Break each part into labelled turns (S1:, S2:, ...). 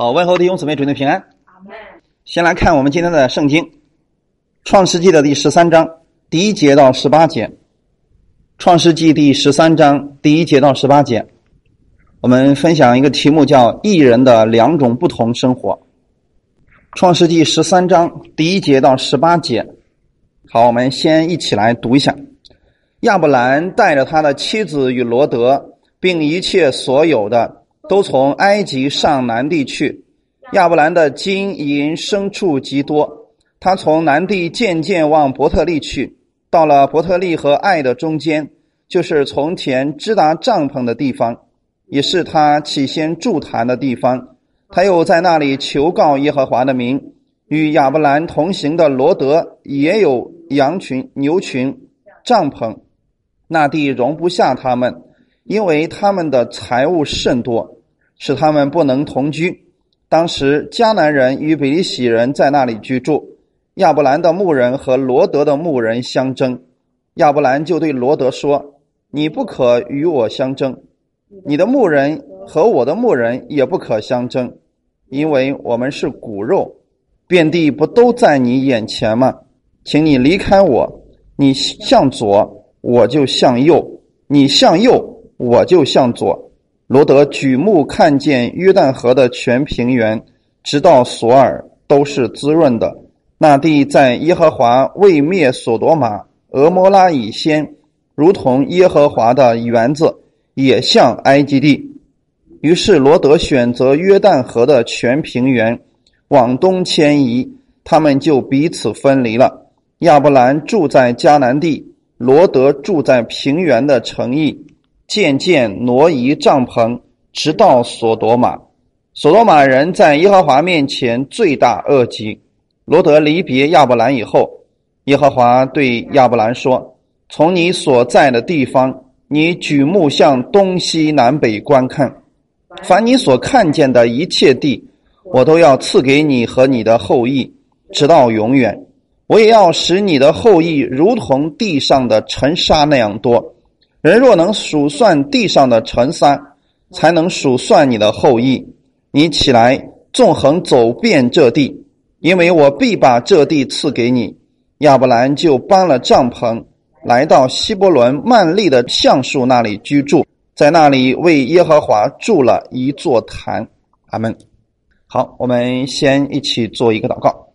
S1: 好，问候弟兄姊妹，祝你平安。先来看我们今天的圣经，《创世纪》的第十三章第一节到十八节，《创世纪》第十三章第一节到十八节，我们分享一个题目，叫“艺人的两种不同生活”。《创世纪》十三章第一节到十八节，好，我们先一起来读一下。亚伯兰带着他的妻子与罗德，并一切所有的。都从埃及上南地去，亚伯兰的金银牲畜极多。他从南地渐渐往伯特利去，到了伯特利和爱的中间，就是从前支达帐篷的地方，也是他起先筑坛的地方。他又在那里求告耶和华的名。与亚伯兰同行的罗德也有羊群、牛群、帐篷，那地容不下他们，因为他们的财物甚多。使他们不能同居。当时迦南人与比利洗人在那里居住。亚伯兰的牧人和罗德的牧人相争，亚伯兰就对罗德说：“你不可与我相争，你的牧人和我的牧人也不可相争，因为我们是骨肉，遍地不都在你眼前吗？请你离开我，你向左我就向右，你向右我就向左。”罗德举目看见约旦河的全平原，直到索尔都是滋润的。那地在耶和华未灭索多玛、俄摩拉以先，如同耶和华的园子，也像埃及地。于是罗德选择约旦河的全平原，往东迁移，他们就彼此分离了。亚伯兰住在迦南地，罗德住在平原的城邑。渐渐挪移帐篷，直到索多玛。索多玛人在耶和华面前罪大恶极。罗德离别亚伯兰以后，耶和华对亚伯兰说：“从你所在的地方，你举目向东西南北观看，凡你所看见的一切地，我都要赐给你和你的后裔，直到永远。我也要使你的后裔如同地上的尘沙那样多。”人若能数算地上的尘沙，才能数算你的后裔。你起来，纵横走遍这地，因为我必把这地赐给你。亚伯兰就搬了帐篷，来到希伯伦曼利的橡树那里居住，在那里为耶和华筑了一座坛。阿门。好，我们先一起做一个祷告。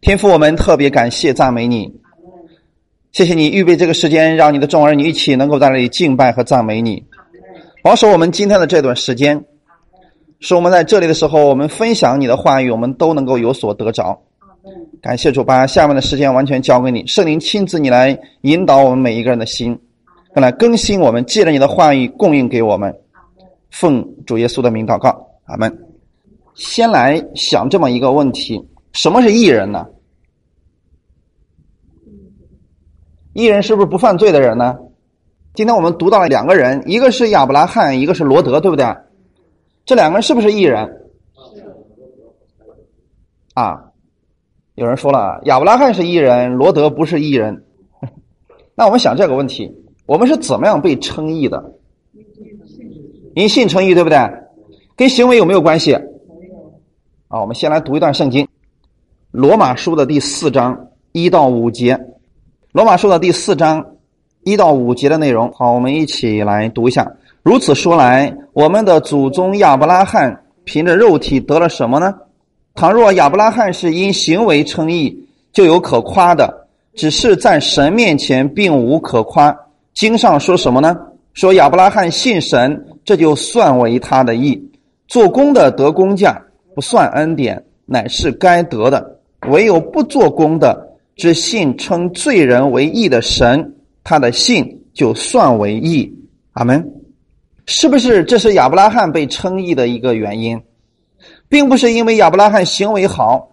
S1: 天父，我们特别感谢赞美你。谢谢你预备这个时间，让你的众儿女一起能够在那里敬拜和赞美你，保守我们今天的这段时间，使我们在这里的时候，我们分享你的话语，我们都能够有所得着。感谢主，把下面的时间完全交给你，圣灵亲自你来引导我们每一个人的心，来更新我们，借着你的话语供应给我们。奉主耶稣的名祷告，阿门。先来想这么一个问题：什么是艺人呢？艺人是不是不犯罪的人呢？今天我们读到了两个人，一个是亚伯拉罕，一个是罗德，对不对？这两个人是不是艺人？啊，有人说了，亚伯拉罕是艺人，罗德不是艺人。那我们想这个问题：我们是怎么样被称义的？因信称义，对不对？跟行为有没有关系？啊，我们先来读一段圣经，《罗马书》的第四章一到五节。罗马书的第四章一到五节的内容，好，我们一起来读一下。如此说来，我们的祖宗亚伯拉罕凭着肉体得了什么呢？倘若亚伯拉罕是因行为称义，就有可夸的；只是在神面前并无可夸。经上说什么呢？说亚伯拉罕信神，这就算为他的义。做工的得工价，不算恩典，乃是该得的；唯有不做工的。之信称罪人为义的神，他的信就算为义。阿门。是不是这是亚伯拉罕被称义的一个原因？并不是因为亚伯拉罕行为好，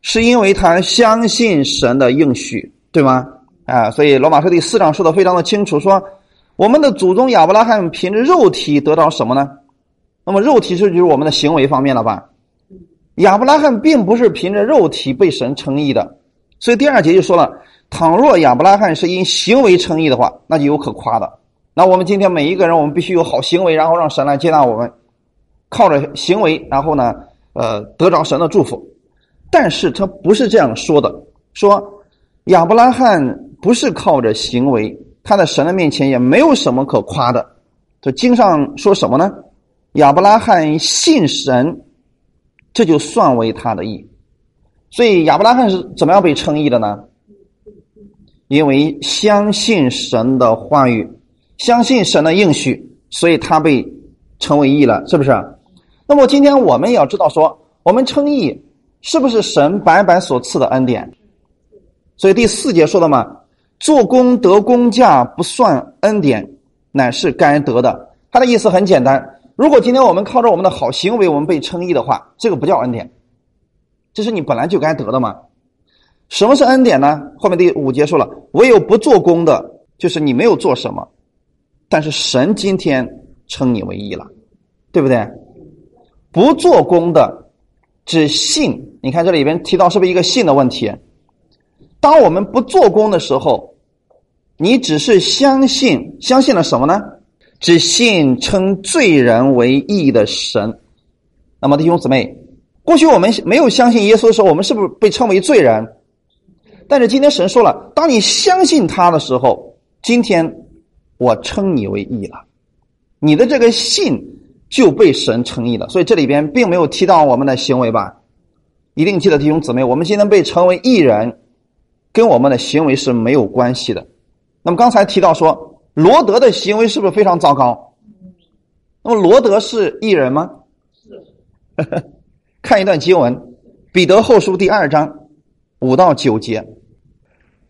S1: 是因为他相信神的应许，对吗？啊，所以罗马书第四章说的非常的清楚，说我们的祖宗亚伯拉罕凭着肉体得到什么呢？那么肉体是就是我们的行为方面了吧？亚伯拉罕并不是凭着肉体被神称义的。所以第二节就说了，倘若亚伯拉罕是因行为称义的话，那就有可夸的。那我们今天每一个人，我们必须有好行为，然后让神来接纳我们。靠着行为，然后呢，呃，得着神的祝福。但是他不是这样说的，说亚伯拉罕不是靠着行为，他在神的面前也没有什么可夸的。这经上说什么呢？亚伯拉罕信神，这就算为他的义。所以亚伯拉罕是怎么样被称义的呢？因为相信神的话语，相信神的应许，所以他被称为义了，是不是？那么今天我们也要知道，说我们称义是不是神白白所赐的恩典？所以第四节说的嘛，做工得工价不算恩典。乃是该得的。他的意思很简单：如果今天我们靠着我们的好行为，我们被称义的话，这个不叫恩典，这是你本来就该得的嘛。什么是恩典呢？后面第五节说了：唯有不做工的，就是你没有做什么，但是神今天称你为义了，对不对？不做工的，只信。你看这里边提到是不是一个信的问题？当我们不做工的时候。你只是相信，相信了什么呢？只信称罪人为义的神。那么弟兄姊妹，过去我们没有相信耶稣的时候，我们是不是被称为罪人？但是今天神说了，当你相信他的时候，今天我称你为义了。你的这个信就被神称义了。所以这里边并没有提到我们的行为吧？一定记得弟兄姊妹，我们今天被称为义人，跟我们的行为是没有关系的。那么刚才提到说，罗德的行为是不是非常糟糕？那么罗德是艺人吗？是。看一段经文，《彼得后书》第二章五到九节，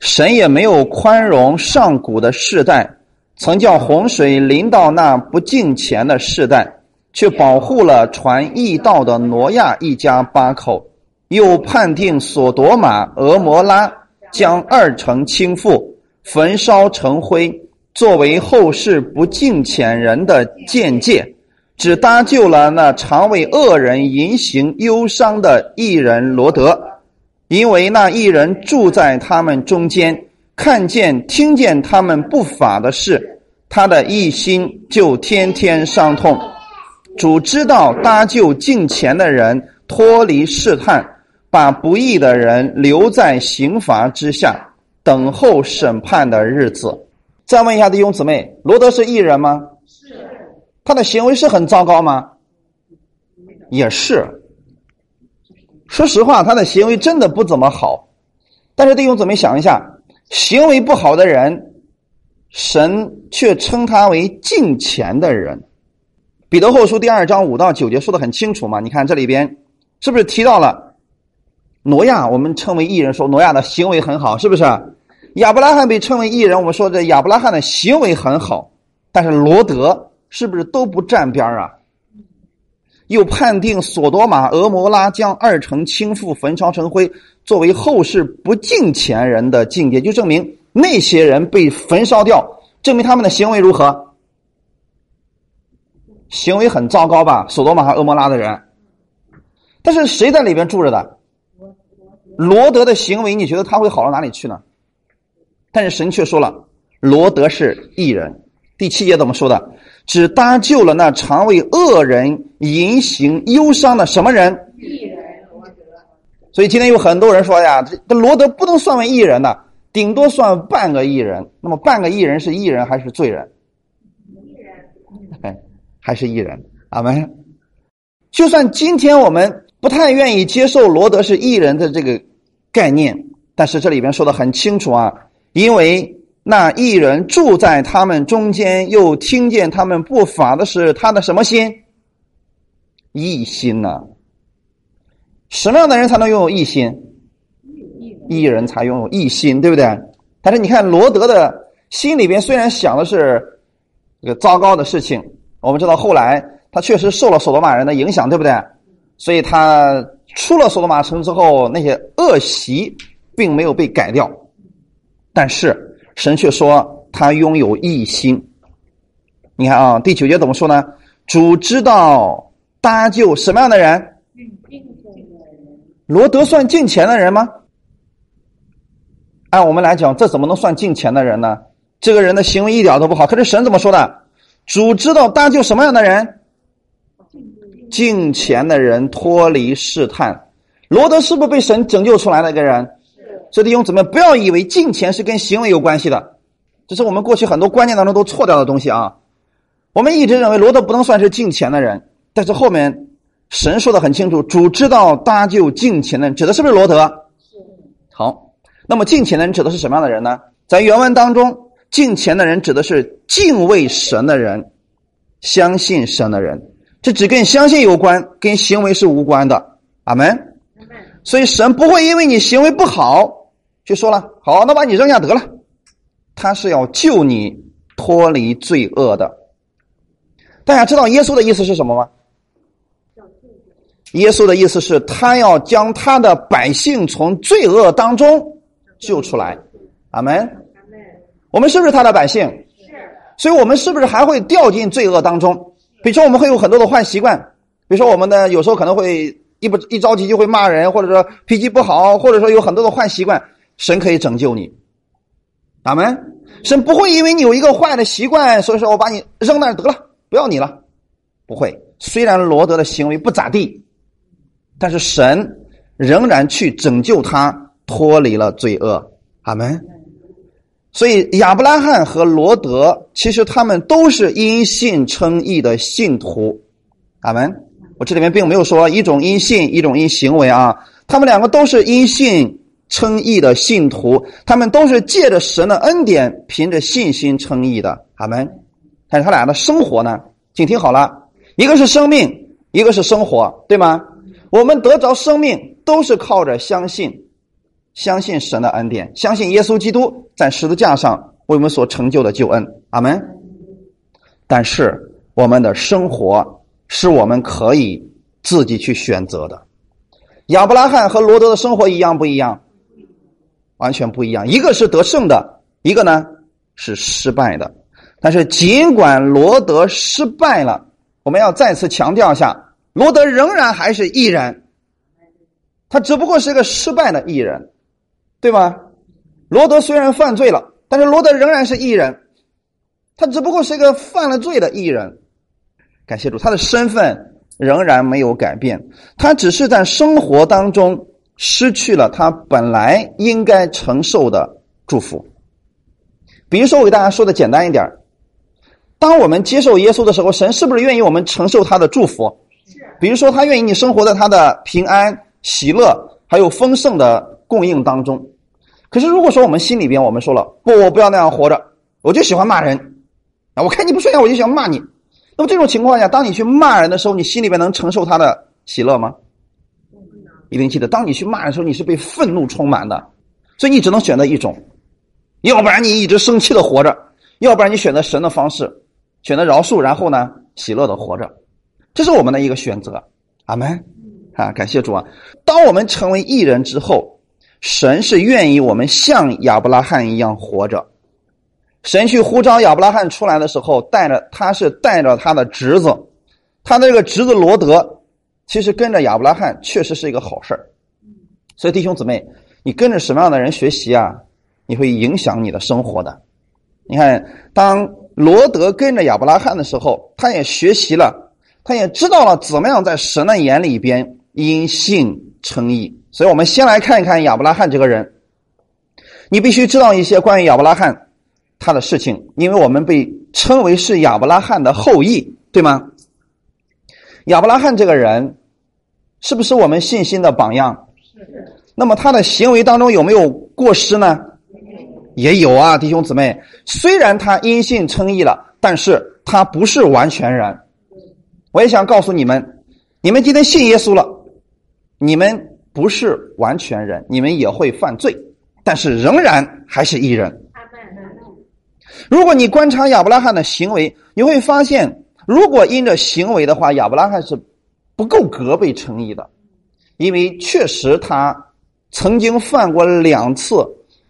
S1: 神也没有宽容上古的世代，曾叫洪水临到那不敬虔的世代，却保护了传义道的挪亚一家八口，又判定索多玛、俄摩拉将二城倾覆。焚烧成灰，作为后世不敬虔人的见解，只搭救了那常为恶人淫行忧伤的艺人罗德，因为那艺人住在他们中间，看见听见他们不法的事，他的一心就天天伤痛。主知道搭救近前的人脱离试探，把不义的人留在刑罚之下。等候审判的日子。再问一下弟兄姊妹，罗德是艺人吗？是。他的行为是很糟糕吗？也是。说实话，他的行为真的不怎么好。但是弟兄姊妹想一下，行为不好的人，神却称他为敬虔的人。彼得后书第二章五到九节说的很清楚嘛？你看这里边是不是提到了？挪亚，我们称为艺人，说挪亚的行为很好，是不是？亚伯拉罕被称为艺人，我们说这亚伯拉罕的行为很好，但是罗德是不是都不沾边啊？又判定索多玛、俄摩拉将二城倾覆、焚烧成灰，作为后世不敬前人的境界，就证明那些人被焚烧掉，证明他们的行为如何？行为很糟糕吧？索多玛和俄摩拉的人，但是谁在里边住着的？罗德的行为，你觉得他会好到哪里去呢？但是神却说了，罗德是异人。第七节怎么说的？只搭救了那常为恶人淫行忧伤的什么人？异人。所以今天有很多人说呀，这罗德不能算为艺人的，顶多算半个艺人。那么半个艺人是艺人还是罪人？异人。还是艺人。阿门。就算今天我们不太愿意接受罗德是艺人的这个。概念，但是这里边说的很清楚啊，因为那一人住在他们中间，又听见他们不法的是他的什么心？异心呢？什么样的人才能拥有异心？异人才拥有异心，对不对？但是你看罗德的心里边虽然想的是这个糟糕的事情，我们知道后来他确实受了索罗玛人的影响，对不对？所以他。出了索罗玛城之后，那些恶习并没有被改掉，但是神却说他拥有异心。你看啊，第九节怎么说呢？主知道搭救什么样的人？罗德算进钱的人吗？按我们来讲，这怎么能算进钱的人呢？这个人的行为一点都不好。可是神怎么说的？主知道搭救什么样的人？进钱的人脱离试探。罗德是不是被神拯救出来的一个人？所以弟兄姊妹，不要以为敬虔是跟行为有关系的，这是我们过去很多观念当中都错掉的东西啊。我们一直认为罗德不能算是敬虔的人，但是后面神说的很清楚，主知道搭救敬虔的人，指的是不是罗德？好，那么敬虔的人指的是什么样的人呢？在原文当中，敬虔的人指的是敬畏神的人，相信神的人。这只跟相信有关，跟行为是无关的。阿门。所以神不会因为你行为不好就说了：“好，那把你扔下得了。”他是要救你脱离罪恶的。大家知道耶稣的意思是什么吗？耶稣的意思是他要将他的百姓从罪恶当中救出来。阿门。我们是不是他的百姓？
S2: 是。
S1: 所以我们是不是还会掉进罪恶当中？比如说，我们会有很多的坏习惯。比如说，我们的有时候可能会一不一着急就会骂人，或者说脾气不好，或者说有很多的坏习惯。神可以拯救你。阿门。神不会因为你有一个坏的习惯，所以说我把你扔那得了，不要你了。不会。虽然罗德的行为不咋地。但是神仍然去拯救他，脱离了罪恶。阿门。所以亚伯拉罕和罗德，其实他们都是因信称义的信徒。阿门。我这里面并没有说一种因信，一种因行为啊。他们两个都是因信称义的信徒，他们都是借着神的恩典，凭着信心称义的。阿门。但是他俩的生活呢？请听好了，一个是生命，一个是生活，对吗？我们得着生命，都是靠着相信，相信神的恩典，相信耶稣基督在十字架上为我们所成就的救恩。阿门。但是我们的生活是我们可以自己去选择的。亚伯拉罕和罗德的生活一样不一样？完全不一样。一个是得胜的，一个呢是失败的。但是尽管罗德失败了，我们要再次强调一下。罗德仍然还是艺人，他只不过是一个失败的艺人，对吗？罗德虽然犯罪了，但是罗德仍然是艺人，他只不过是一个犯了罪的艺人。感谢主，他的身份仍然没有改变，他只是在生活当中失去了他本来应该承受的祝福。比如说，我给大家说的简单一点当我们接受耶稣的时候，神是不是愿意我们承受他的祝福？比如说，他愿意你生活在他的平安、喜乐还有丰盛的供应当中。可是，如果说我们心里边我们说了不，我不要那样活着，我就喜欢骂人啊！我看你不顺眼，我就想骂你。那么这种情况下，当你去骂人的时候，你心里边能承受他的喜乐吗？一定记得，当你去骂的时候，你是被愤怒充满的，所以你只能选择一种，要不然你一直生气的活着，要不然你选择神的方式，选择饶恕，然后呢，喜乐的活着。这是我们的一个选择，阿门，啊，感谢主啊！当我们成为艺人之后，神是愿意我们像亚伯拉罕一样活着。神去呼召亚伯拉罕出来的时候，带着他是带着他的侄子，他的这个侄子罗德，其实跟着亚伯拉罕确实是一个好事所以弟兄姊妹，你跟着什么样的人学习啊？你会影响你的生活的。你看，当罗德跟着亚伯拉罕的时候，他也学习了。他也知道了怎么样在神的眼里边因信称义，所以我们先来看一看亚伯拉罕这个人。你必须知道一些关于亚伯拉罕他的事情，因为我们被称为是亚伯拉罕的后裔，对吗？亚伯拉罕这个人是不是我们信心的榜样？那么他的行为当中有没有过失呢？也有啊，弟兄姊妹。虽然他因信称义了，但是他不是完全人。我也想告诉你们，你们今天信耶稣了，你们不是完全人，你们也会犯罪，但是仍然还是一人。如果你观察亚伯拉罕的行为，你会发现，如果因着行为的话，亚伯拉罕是不够格被称义的，因为确实他曾经犯过两次，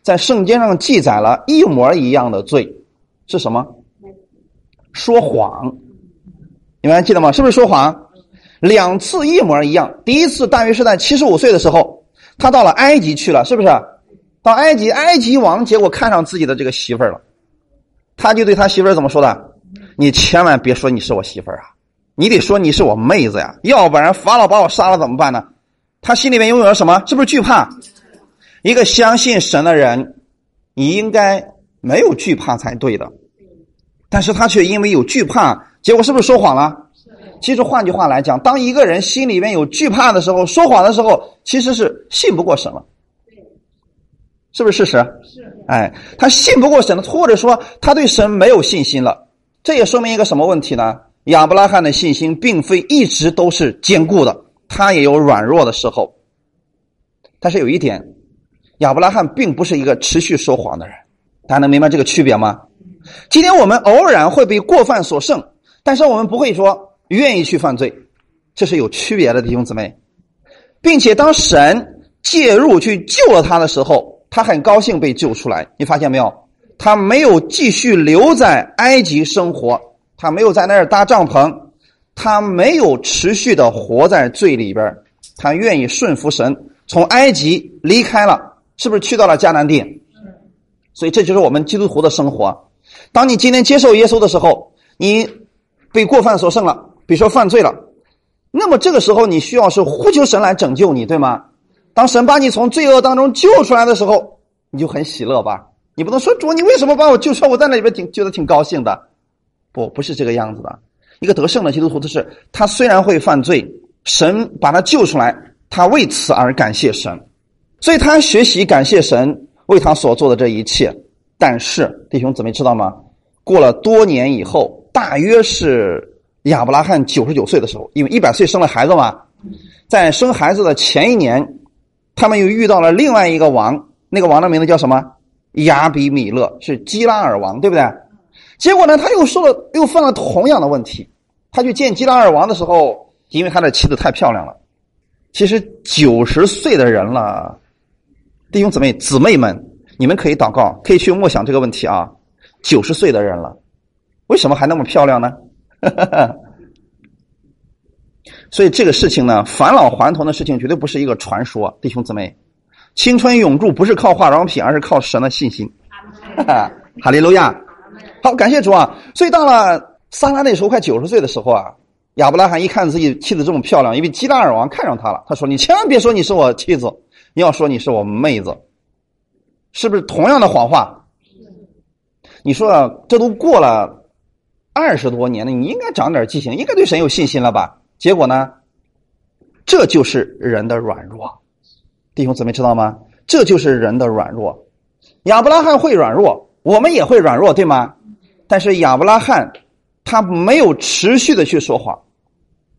S1: 在圣经上记载了一模一样的罪，是什么？说谎。你们还记得吗？是不是说谎？两次一模一样。第一次大约是在七十五岁的时候，他到了埃及去了，是不是？到埃及，埃及王结果看上自己的这个媳妇儿了，他就对他媳妇儿怎么说的？你千万别说你是我媳妇儿啊！你得说你是我妹子呀，要不然法老把我杀了怎么办呢？他心里面拥有了什么？是不是惧怕？一个相信神的人，你应该没有惧怕才对的，但是他却因为有惧怕，结果是不是说谎了？其实换句话来讲，当一个人心里面有惧怕的时候，说谎的时候，其实是信不过神了，是不是事实？
S2: 是。
S1: 哎，他信不过神了，或者说他对神没有信心了，这也说明一个什么问题呢？亚伯拉罕的信心并非一直都是坚固的，他也有软弱的时候。但是有一点。亚伯拉罕并不是一个持续说谎的人，大家能明白这个区别吗？今天我们偶然会被过犯所胜，但是我们不会说愿意去犯罪，这是有区别的弟兄姊妹，并且当神介入去救了他的时候，他很高兴被救出来。你发现没有？他没有继续留在埃及生活，他没有在那儿搭帐篷，他没有持续的活在罪里边，他愿意顺服神，从埃及离开了。是不是去到了迦南地？所以这就是我们基督徒的生活。当你今天接受耶稣的时候，你被过犯所胜了，比如说犯罪了，那么这个时候你需要是呼求神来拯救你，对吗？当神把你从罪恶当中救出来的时候，你就很喜乐吧？你不能说主，你为什么把我救出来？我在那里边挺觉得挺高兴的。不，不是这个样子的。一个得胜的基督徒，的是他虽然会犯罪，神把他救出来，他为此而感谢神。所以他学习感谢神为他所做的这一切，但是弟兄姊妹知道吗？过了多年以后，大约是亚伯拉罕九十九岁的时候，因为一百岁生了孩子嘛，在生孩子的前一年，他们又遇到了另外一个王，那个王的名字叫什么？亚比米勒，是基拉尔王，对不对？结果呢，他又说了，又犯了同样的问题。他去见基拉尔王的时候，因为他的妻子太漂亮了，其实九十岁的人了。弟兄姊妹、姊妹们，你们可以祷告，可以去默想这个问题啊。九十岁的人了，为什么还那么漂亮呢？所以这个事情呢，返老还童的事情绝对不是一个传说。弟兄姊妹，青春永驻不是靠化妆品，而是靠神的信心。哈利路亚！好，感谢主啊！所以到了撒拉那时候快九十岁的时候啊，亚伯拉罕一看自己妻子这么漂亮，因为基拉尔王看上她了，他说：“你千万别说你是我妻子。”你要说你是我妹子，是不是同样的谎话？你说这都过了二十多年了，你应该长点记性，应该对神有信心了吧？结果呢？这就是人的软弱，弟兄姊妹知道吗？这就是人的软弱。亚伯拉罕会软弱，我们也会软弱，对吗？但是亚伯拉罕他没有持续的去说谎，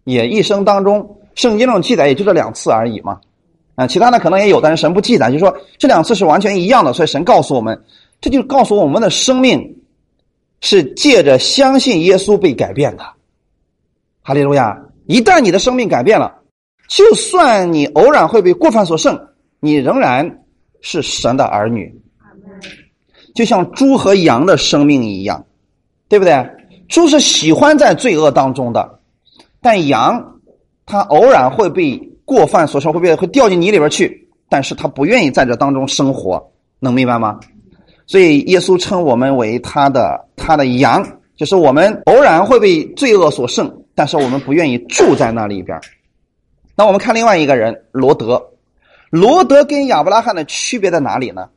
S1: 也一生当中圣经中记载也就这两次而已嘛。啊，其他的可能也有，但是神不记载，就说这两次是完全一样的，所以神告诉我们，这就告诉我们的生命是借着相信耶稣被改变的。哈利路亚！一旦你的生命改变了，就算你偶然会被过犯所胜，你仍然是神的儿女。就像猪和羊的生命一样，对不对？猪是喜欢在罪恶当中的，但羊它偶然会被。过犯所生会被会掉进泥里边去，但是它不愿意在这当中生活，能明白吗？所以耶稣称我们为他的他的羊，就是我们偶然会被罪恶所胜，但是我们不愿意住在那里边。那我们看另外一个人罗德，罗德跟亚伯拉罕的区别在哪里呢？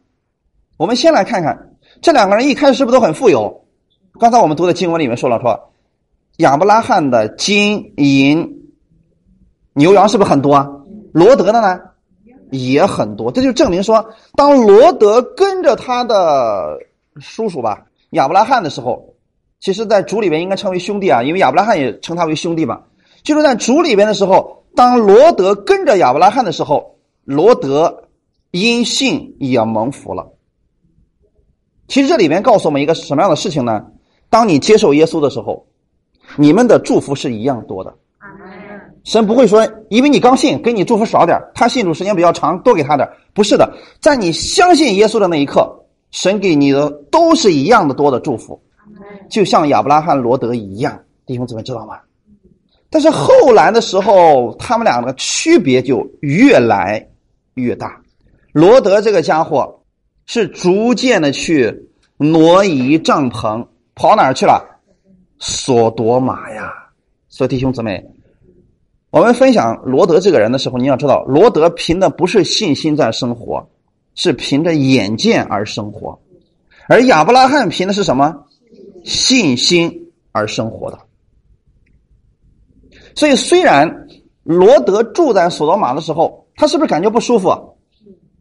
S1: 我们先来看看这两个人一开始是不是都很富有？刚才我们读的经文里面说了，说亚伯拉罕的金银。牛羊是不是很多啊？罗德的呢也很多，这就证明说，当罗德跟着他的叔叔吧亚伯拉罕的时候，其实，在主里边应该称为兄弟啊，因为亚伯拉罕也称他为兄弟嘛。就是在主里边的时候，当罗德跟着亚伯拉罕的时候，罗德因信也蒙福了。其实这里边告诉我们一个什么样的事情呢？当你接受耶稣的时候，你们的祝福是一样多的。神不会说，因为你刚信，给你祝福少点他信主时间比较长，多给他点不是的，在你相信耶稣的那一刻，神给你的都是一样的多的祝福，就像亚伯拉罕、罗德一样。弟兄姊妹知道吗？但是后来的时候，他们俩的区别就越来越大。罗德这个家伙是逐渐的去挪移帐篷，跑哪儿去了？索多玛呀。所以弟兄姊妹，我们分享罗德这个人的时候，你要知道，罗德凭的不是信心在生活，是凭着眼见而生活；而亚伯拉罕凭的是什么？信心而生活的。所以，虽然罗德住在索罗玛的时候，他是不是感觉不舒服？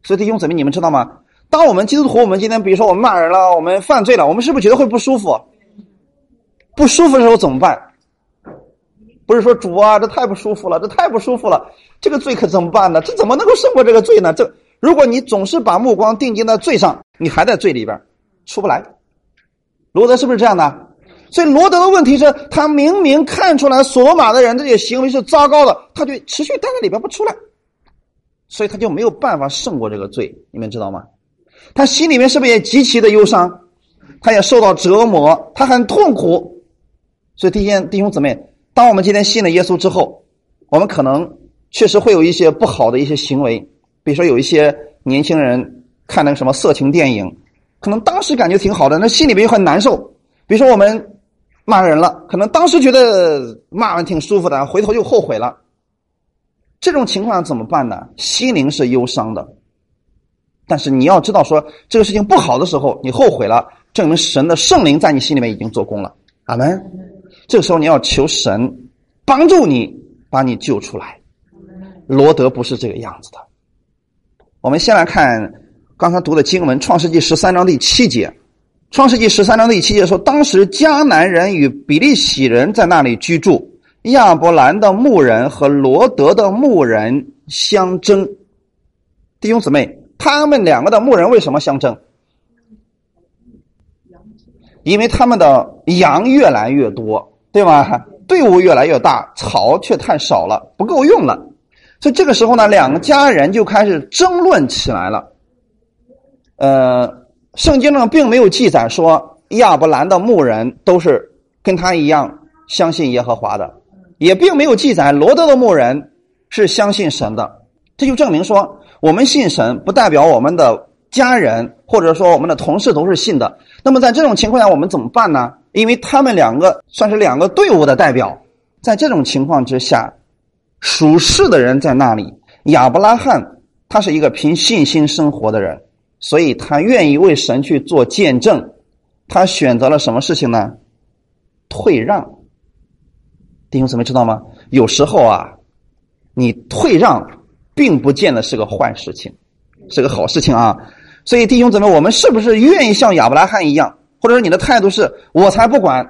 S1: 所以弟兄姊妹，你们知道吗？当我们基督徒，我们今天比如说我们骂人了，我们犯罪了，我们是不是觉得会不舒服？不舒服的时候怎么办？不是说主啊，这太不舒服了，这太不舒服了，这个罪可怎么办呢？这怎么能够胜过这个罪呢？这如果你总是把目光定睛在罪上，你还在罪里边出不来。罗德是不是这样的？所以罗德的问题是他明明看出来索马的人这些行为是糟糕的，他就持续待在里边不出来，所以他就没有办法胜过这个罪。你们知道吗？他心里面是不是也极其的忧伤？他也受到折磨，他很痛苦。所以弟兄弟兄姊妹，当我们今天信了耶稣之后，我们可能确实会有一些不好的一些行为，比如说有一些年轻人看那个什么色情电影，可能当时感觉挺好的，那心里面又很难受。比如说我们骂人了，可能当时觉得骂完挺舒服的，回头又后悔了。这种情况怎么办呢？心灵是忧伤的。但是你要知道，说这个事情不好的时候，你后悔了，证明神的圣灵在你心里面已经做工了。阿门。这个时候你要求神帮助你，把你救出来。罗德不是这个样子的。我们先来看刚才读的经文，《创世纪》十三章第七节，《创世纪》十三章第七节说，当时迦南人与比利洗人在那里居住，亚伯兰的牧人和罗德的牧人相争。弟兄姊妹。他们两个的牧人为什么相争？因为他们的羊越来越多，对吗？队伍越来越大，草却太少了，不够用了。所以这个时候呢，两个家人就开始争论起来了。呃，圣经上并没有记载说亚伯兰的牧人都是跟他一样相信耶和华的，也并没有记载罗德的牧人是相信神的。这就证明说。我们信神，不代表我们的家人或者说我们的同事都是信的。那么在这种情况下，我们怎么办呢？因为他们两个算是两个队伍的代表，在这种情况之下，属世的人在那里。亚伯拉罕他是一个凭信心生活的人，所以他愿意为神去做见证。他选择了什么事情呢？退让。弟兄姊妹知道吗？有时候啊，你退让。并不见得是个坏事情，是个好事情啊！所以弟兄姊妹，我们是不是愿意像亚伯拉罕一样，或者说你的态度是我才不管？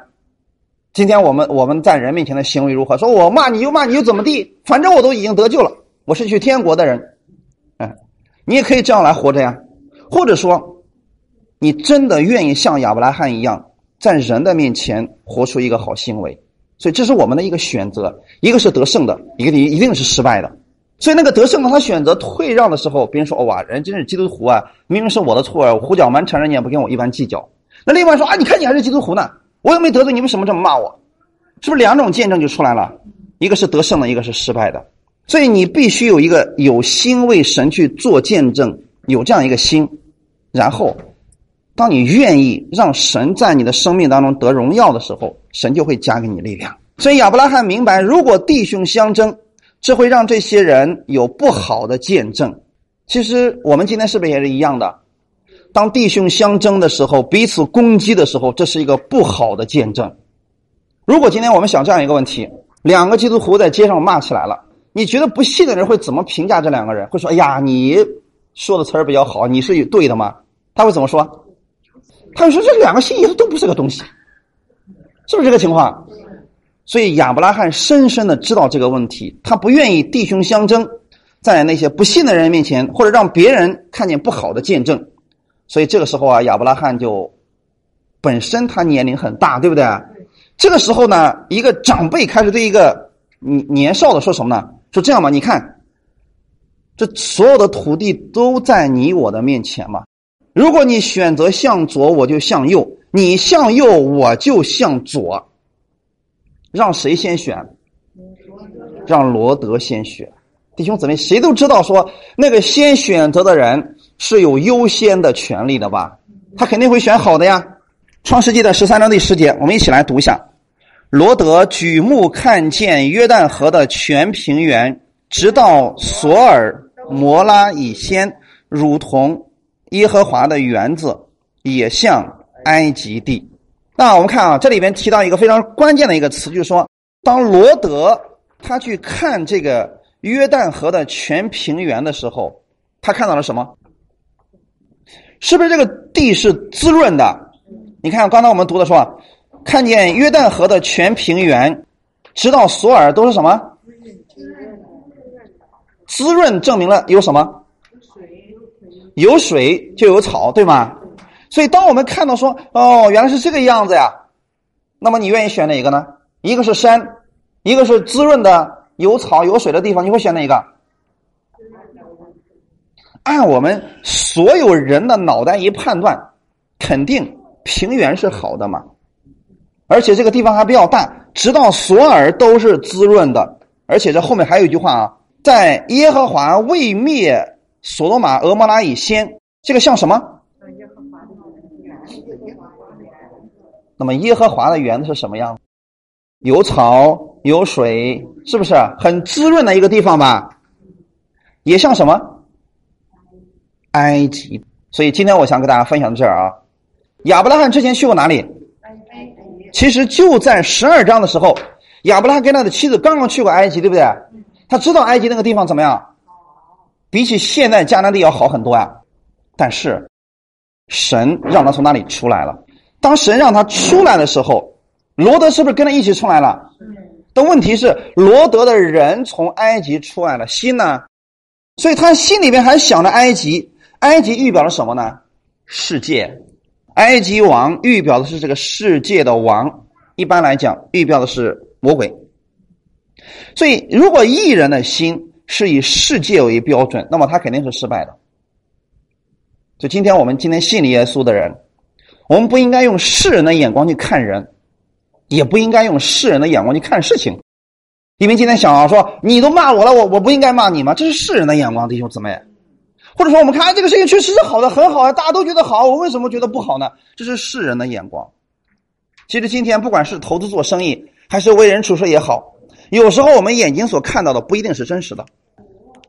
S1: 今天我们我们在人面前的行为如何？说我骂你又骂你又怎么地？反正我都已经得救了，我是去天国的人。哎，你也可以这样来活着呀。或者说，你真的愿意像亚伯拉罕一样，在人的面前活出一个好行为？所以这是我们的一个选择，一个是得胜的，一个一一定是失败的。所以那个得胜的他选择退让的时候，别人说：“哇，人真是基督徒啊！明明是我的错啊，胡搅蛮缠，人家也不跟我一般计较。”那另外说：“啊，你看你还是基督徒呢，我又没得罪你，为什么这么骂我？”是不是两种见证就出来了？一个是得胜的，一个是失败的。所以你必须有一个有心为神去做见证，有这样一个心，然后当你愿意让神在你的生命当中得荣耀的时候，神就会加给你力量。所以亚伯拉罕明白，如果弟兄相争。这会让这些人有不好的见证。其实我们今天是不是也是一样的？当弟兄相争的时候，彼此攻击的时候，这是一个不好的见证。如果今天我们想这样一个问题：两个基督徒在街上骂起来了，你觉得不信的人会怎么评价这两个人？会说：“哎呀，你说的词儿比较好，你是对的吗？”他会怎么说？他会说：“这两个信耶稣都不是个东西。”是不是这个情况？所以亚伯拉罕深深的知道这个问题，他不愿意弟兄相争，在那些不信的人面前，或者让别人看见不好的见证。所以这个时候啊，亚伯拉罕就本身他年龄很大，对不对？这个时候呢，一个长辈开始对一个年年少的说什么呢？说这样吧，你看，这所有的土地都在你我的面前嘛。如果你选择向左，我就向右；你向右，我就向左。让谁先选？让罗德先选。弟兄姊妹，谁都知道说那个先选择的人是有优先的权利的吧？他肯定会选好的呀。创世纪的十三章第十节，我们一起来读一下：罗德举目看见约旦河的全平原，直到索尔摩拉以先，如同耶和华的园子，也像埃及地。那我们看啊，这里边提到一个非常关键的一个词，就是说，当罗德他去看这个约旦河的全平原的时候，他看到了什么？是不是这个地是滋润的？你看刚才我们读的说，看见约旦河的全平原，直到索尔都是什么？滋润证明了有什么？有水就有草，对吗？所以，当我们看到说，哦，原来是这个样子呀，那么你愿意选哪一个呢？一个是山，一个是滋润的有草有水的地方，你会选哪一个？按我们所有人的脑袋一判断，肯定平原是好的嘛。而且这个地方还比较大，直到索尔都是滋润的。而且这后面还有一句话啊，在耶和华未灭所罗马俄摩拉以先，这个像什么？那么耶和华的园子是什么样？有草有水，是不是很滋润的一个地方吧？也像什么？埃及。所以今天我想跟大家分享这儿啊。亚伯拉罕之前去过哪里？其实就在十二章的时候，亚伯拉罕跟他的妻子刚刚去过埃及，对不对？他知道埃及那个地方怎么样？比起现在迦南地要好很多呀。但是神让他从那里出来了。当神让他出来的时候，罗德是不是跟他一起出来了？但问题是，罗德的人从埃及出来了，心呢？所以他心里边还想着埃及。埃及预表了什么呢？世界。埃及王预表的是这个世界的王，一般来讲，预表的是魔鬼。所以，如果艺人的心是以世界为标准，那么他肯定是失败的。就今天我们今天信耶稣的人。我们不应该用世人的眼光去看人，也不应该用世人的眼光去看事情。因为今天想啊，说你都骂我了，我我不应该骂你吗？这是世人的眼光，弟兄姊妹。或者说，我们看这个事情确实是好的，很好啊，大家都觉得好，我为什么觉得不好呢？这是世人的眼光。其实今天不管是投资做生意，还是为人处事也好，有时候我们眼睛所看到的不一定是真实的，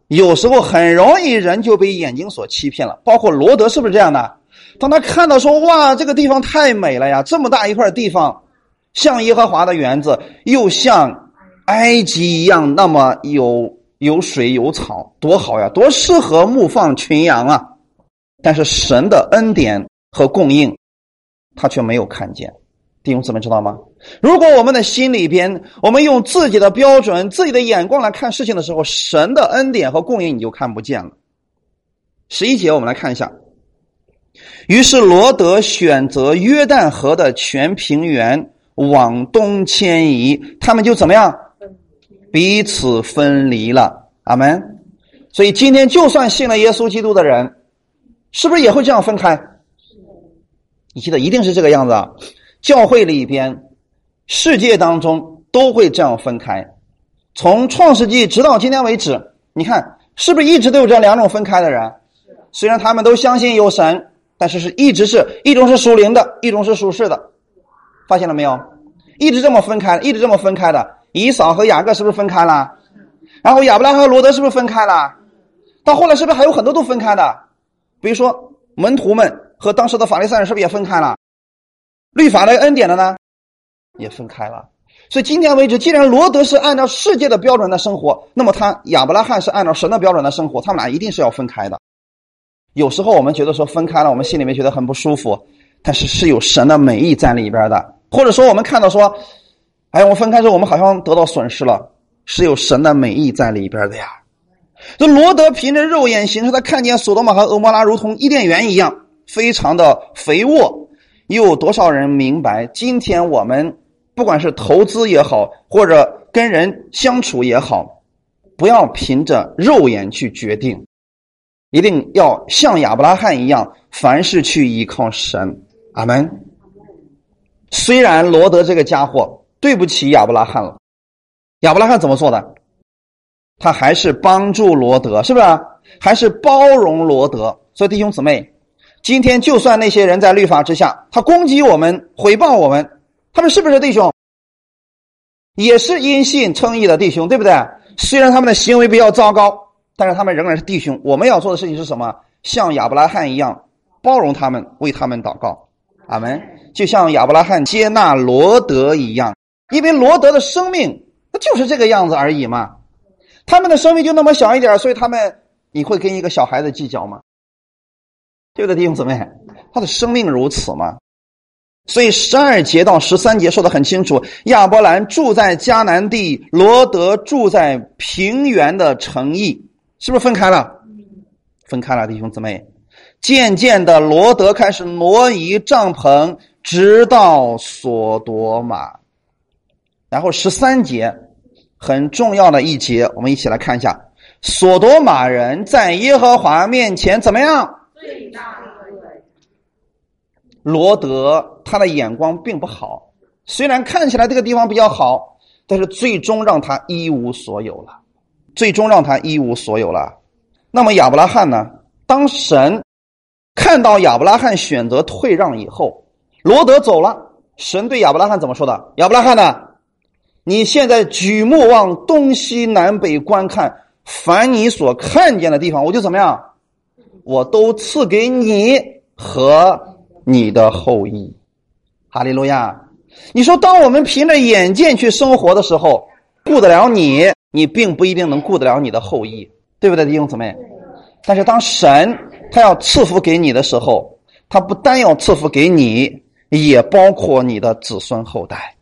S1: 有时候很容易人就被眼睛所欺骗了。包括罗德是不是这样的？当他看到说：“哇，这个地方太美了呀！这么大一块地方，像耶和华的园子，又像埃及一样，那么有有水有草，多好呀，多适合牧放群羊啊！”但是神的恩典和供应，他却没有看见。弟兄姊妹知道吗？如果我们的心里边，我们用自己的标准、自己的眼光来看事情的时候，神的恩典和供应你就看不见了。十一节，我们来看一下。于是罗德选择约旦河的全平原往东迁移，他们就怎么样？彼此分离了。阿门。所以今天就算信了耶稣基督的人，是不是也会这样分开？你记得一定是这个样子啊！教会里边、世界当中都会这样分开。从创世纪直到今天为止，你看是不是一直都有这两种分开的人？虽然他们都相信有神。但是是一直是一种是属灵的，一种是属世的，发现了没有？一直这么分开，一直这么分开的。以扫和雅各是不是分开了？然后亚伯拉罕和罗德是不是分开了？到后来是不是还有很多都分开的？比如说门徒们和当时的法利赛人是不是也分开了？律法的恩典的呢，也分开了。所以今天为止，既然罗德是按照世界的标准在生活，那么他亚伯拉罕是按照神的标准来生活，他们俩一定是要分开的。有时候我们觉得说分开了，我们心里面觉得很不舒服，但是是有神的美意在里边的。或者说我们看到说，哎，我分开之后我们好像得到损失了，是有神的美意在里边的呀。这罗德凭着肉眼形式，他看见索多玛和俄摩拉如同伊甸园一样，非常的肥沃。又有多少人明白，今天我们不管是投资也好，或者跟人相处也好，不要凭着肉眼去决定。一定要像亚伯拉罕一样，凡事去依靠神。阿门。虽然罗德这个家伙对不起亚伯拉罕了，亚伯拉罕怎么做的？他还是帮助罗德，是不是？还是包容罗德。所以弟兄姊妹，今天就算那些人在律法之下，他攻击我们、毁谤我们，他们是不是弟兄？也是因信称义的弟兄，对不对？虽然他们的行为比较糟糕，但是他们仍然是弟兄。我们要做的事情是什么？像亚伯拉罕一样包容他们，为他们祷告。阿门。就像亚伯拉罕接纳罗德一样，因为罗德的生命那就是这个样子而已嘛。他们的生命就那么小一点，所以他们你会跟一个小孩子计较吗？对不对，弟兄姊妹？他的生命如此吗？所以十二节到十三节说的很清楚：亚伯兰住在迦南地，罗德住在平原的城邑，是不是分开了？分开了，弟兄姊妹。渐渐的，罗德开始挪移帐篷，直到索多玛。然后十三节很重要的一节，我们一起来看一下：索多玛人在耶和华面前怎么样？最大。罗德他的眼光并不好，虽然看起来这个地方比较好，但是最终让他一无所有了，最终让他一无所有了。那么亚伯拉罕呢？当神看到亚伯拉罕选择退让以后，罗德走了，神对亚伯拉罕怎么说的？亚伯拉罕呢？你现在举目往东西南北观看，凡你所看见的地方，我就怎么样？我都赐给你和。你的后裔，哈利路亚！你说，当我们凭着眼见去生活的时候，顾得了你，你并不一定能顾得了你的后裔，对不对，弟兄姊妹？但是当神他要赐福给你的时候，他不单要赐福给你，也包括你的子孙后代。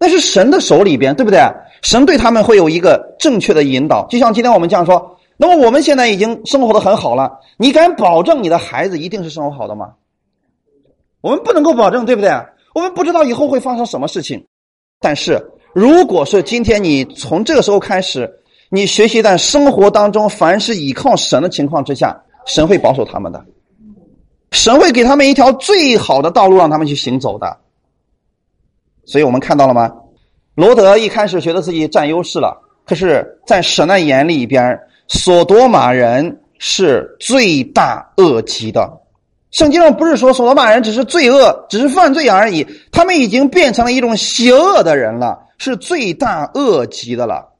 S1: 那是神的手里边，对不对？神对他们会有一个正确的引导。就像今天我们这样说，那么我们现在已经生活的很好了，你敢保证你的孩子一定是生活好的吗？我们不能够保证，对不对？我们不知道以后会发生什么事情。但是，如果是今天你从这个时候开始，你学习在生活当中，凡是依靠神的情况之下，神会保守他们的，神会给他们一条最好的道路让他们去行走的。所以我们看到了吗？罗德一开始觉得自己占优势了，可是，在神的眼里边，索多玛人是罪大恶极的。圣经上不是说索罗玛人只是罪恶，只是犯罪而已，他们已经变成了一种邪恶的人了，是罪大恶极的了。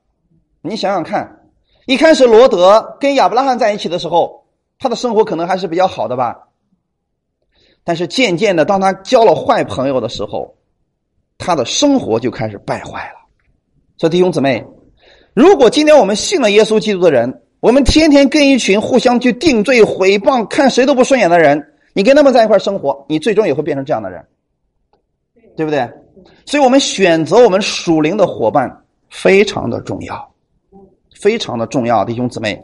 S1: 你想想看，一开始罗德跟亚伯拉罕在一起的时候，他的生活可能还是比较好的吧。但是渐渐的，当他交了坏朋友的时候，他的生活就开始败坏了。所以弟兄姊妹，如果今天我们信了耶稣基督的人，我们天天跟一群互相去定罪、毁谤、看谁都不顺眼的人。你跟他们在一块生活，你最终也会变成这样的人，对不对？所以，我们选择我们属灵的伙伴非常的重要，非常的重要，弟兄姊妹。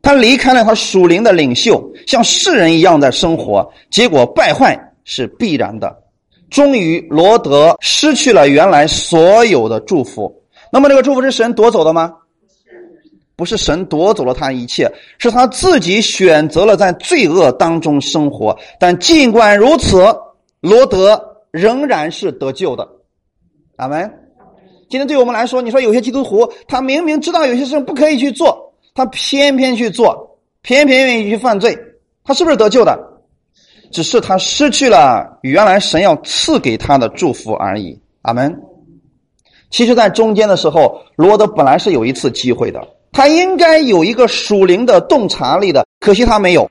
S1: 他离开了他属灵的领袖，像世人一样在生活，结果败坏是必然的。终于，罗德失去了原来所有的祝福。那么，这个祝福是神夺走的吗？不是神夺走了他一切，是他自己选择了在罪恶当中生活。但尽管如此，罗德仍然是得救的。阿门。今天对我们来说，你说有些基督徒，他明明知道有些事情不可以去做，他偏偏去做，偏偏愿意去犯罪，他是不是得救的？只是他失去了原来神要赐给他的祝福而已。阿门。其实，在中间的时候，罗德本来是有一次机会的。他应该有一个属灵的洞察力的，可惜他没有。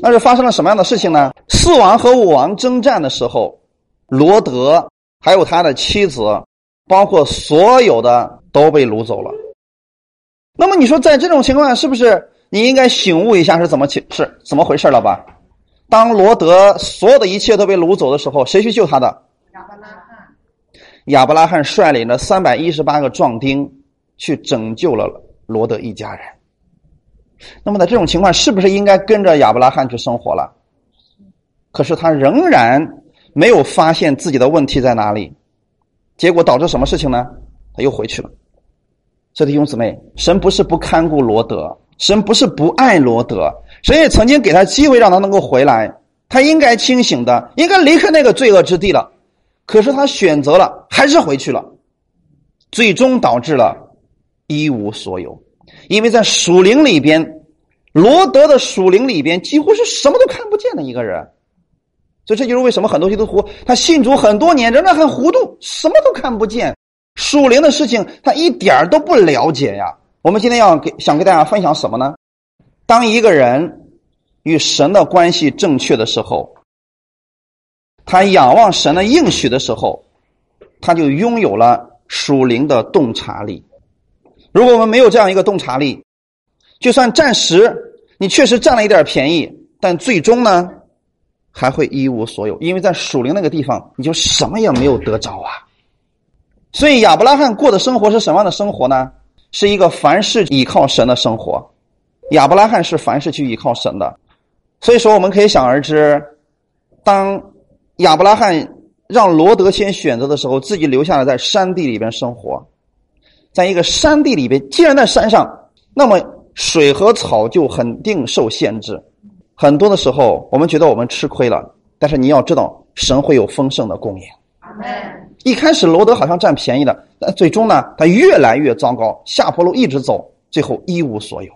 S1: 那是发生了什么样的事情呢？四王和五王征战的时候，罗德还有他的妻子，包括所有的都被掳走了。那么你说，在这种情况下，是不是你应该醒悟一下是怎么起是怎么回事了吧？当罗德所有的一切都被掳走的时候，谁去救他的？亚伯拉罕。亚伯拉罕率领着三百一十八个壮丁去拯救了。罗德一家人，那么在这种情况，是不是应该跟着亚伯拉罕去生活了？可是他仍然没有发现自己的问题在哪里，结果导致什么事情呢？他又回去了。这弟兄姊妹，神不是不看顾罗德，神不是不爱罗德，神也曾经给他机会让他能够回来，他应该清醒的，应该离开那个罪恶之地了。可是他选择了，还是回去了，最终导致了。一无所有，因为在属灵里边，罗德的属灵里边几乎是什么都看不见的一个人，所以这就是为什么很多基督徒他信主很多年仍然很糊涂，什么都看不见，属灵的事情他一点儿都不了解呀。我们今天要给想给大家分享什么呢？当一个人与神的关系正确的时候，他仰望神的应许的时候，他就拥有了属灵的洞察力。如果我们没有这样一个洞察力，就算暂时你确实占了一点便宜，但最终呢，还会一无所有，因为在属灵那个地方，你就什么也没有得着啊。所以亚伯拉罕过的生活是什么样的生活呢？是一个凡事依靠神的生活。亚伯拉罕是凡事去依靠神的，所以说我们可以想而知，当亚伯拉罕让罗德先选择的时候，自己留下来在山地里边生活。在一个山地里边，既然在山上，那么水和草就肯定受限制。很多的时候，我们觉得我们吃亏了，但是你要知道，神会有丰盛的供应。一开始罗德好像占便宜了，但最终呢，他越来越糟糕，下坡路一直走，最后一无所有。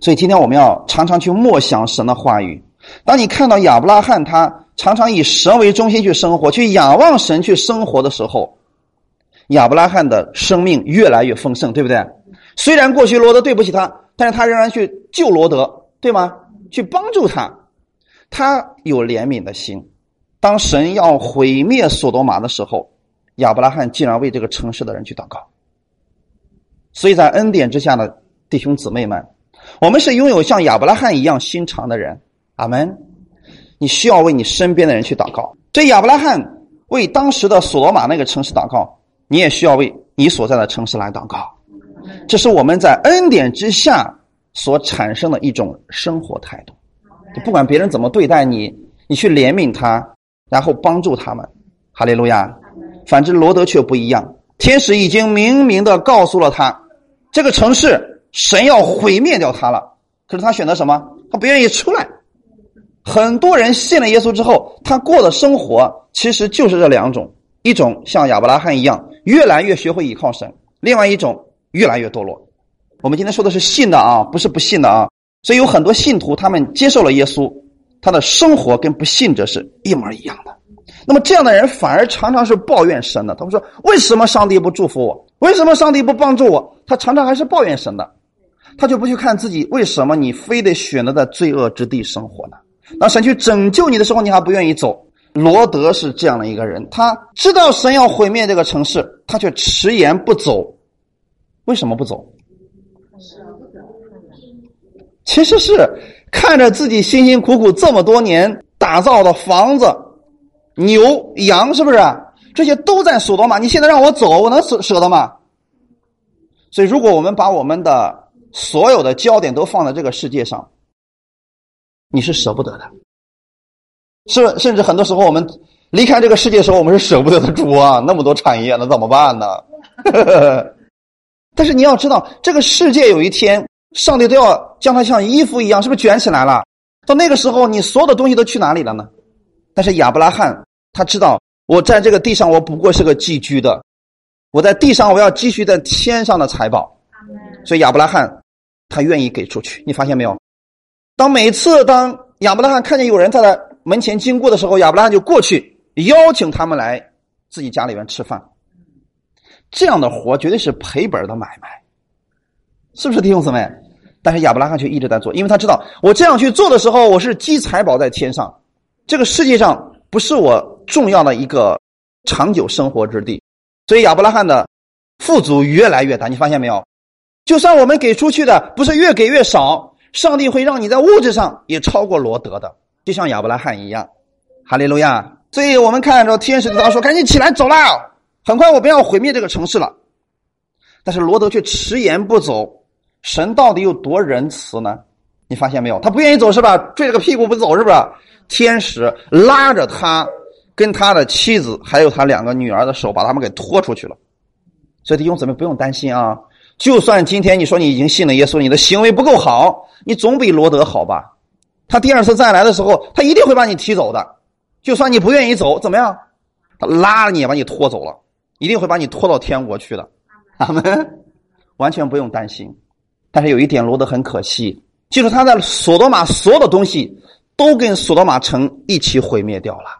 S1: 所以今天我们要常常去默想神的话语。当你看到亚伯拉罕他常常以神为中心去生活，去仰望神去生活的时候。亚伯拉罕的生命越来越丰盛，对不对？虽然过去罗德对不起他，但是他仍然去救罗德，对吗？去帮助他，他有怜悯的心。当神要毁灭索多玛的时候，亚伯拉罕竟然为这个城市的人去祷告。所以在恩典之下的弟兄姊妹们，我们是拥有像亚伯拉罕一样心肠的人。阿门。你需要为你身边的人去祷告。这亚伯拉罕为当时的索罗玛那个城市祷告。你也需要为你所在的城市来祷告，这是我们在恩典之下所产生的一种生活态度。不管别人怎么对待你，你去怜悯他，然后帮助他们。哈利路亚。反之，罗德却不一样。天使已经明明的告诉了他，这个城市神要毁灭掉他了。可是他选择什么？他不愿意出来。很多人信了耶稣之后，他过的生活其实就是这两种：一种像亚伯拉罕一样。越来越学会依靠神，另外一种越来越堕落。我们今天说的是信的啊，不是不信的啊。所以有很多信徒，他们接受了耶稣，他的生活跟不信者是一模一样的。那么这样的人反而常常是抱怨神的。他们说：“为什么上帝不祝福我？为什么上帝不帮助我？”他常常还是抱怨神的，他就不去看自己为什么你非得选择在罪恶之地生活呢？当神去拯救你的时候，你还不愿意走。罗德是这样的一个人，他知道神要毁灭这个城市，他却迟延不走。为什么不走？其实是看着自己辛辛苦苦这么多年打造的房子、牛羊，是不是这些都在索多玛？你现在让我走，我能舍舍得吗？所以，如果我们把我们的所有的焦点都放在这个世界上，你是舍不得的。是，甚至很多时候我们离开这个世界的时候，我们是舍不得的主啊！那么多产业，那怎么办呢？但是你要知道，这个世界有一天，上帝都要将它像衣服一样，是不是卷起来了？到那个时候，你所有的东西都去哪里了呢？但是亚伯拉罕他知道，我在这个地上，我不过是个寄居的；我在地上，我要积蓄在天上的财宝。所以亚伯拉罕他愿意给出去。你发现没有？当每次当亚伯拉罕看见有人在那。门前经过的时候，亚伯拉罕就过去邀请他们来自己家里边吃饭。这样的活绝对是赔本的买卖，是不是弟兄姊妹？但是亚伯拉罕却一直在做，因为他知道我这样去做的时候，我是积财宝在天上，这个世界上不是我重要的一个长久生活之地。所以亚伯拉罕的富足越来越大，你发现没有？就算我们给出去的不是越给越少，上帝会让你在物质上也超过罗德的。就像亚伯拉罕一样，哈利路亚！所以我们看着天使对他说：“赶紧起来，走啦！很快我们要毁灭这个城市了。”但是罗德却迟延不走。神到底有多仁慈呢？你发现没有？他不愿意走是吧？拽着个屁股不走是不是？天使拉着他跟他的妻子还有他两个女儿的手，把他们给拖出去了。所以弟兄姊妹不用担心啊！就算今天你说你已经信了耶稣，你的行为不够好，你总比罗德好吧？他第二次再来的时候，他一定会把你踢走的。就算你不愿意走，怎么样？他拉着你把你拖走了，一定会把你拖到天国去的。他们完全不用担心。但是有一点，罗德很可惜，就是他在索多玛所有的东西都跟索多玛城一起毁灭掉了，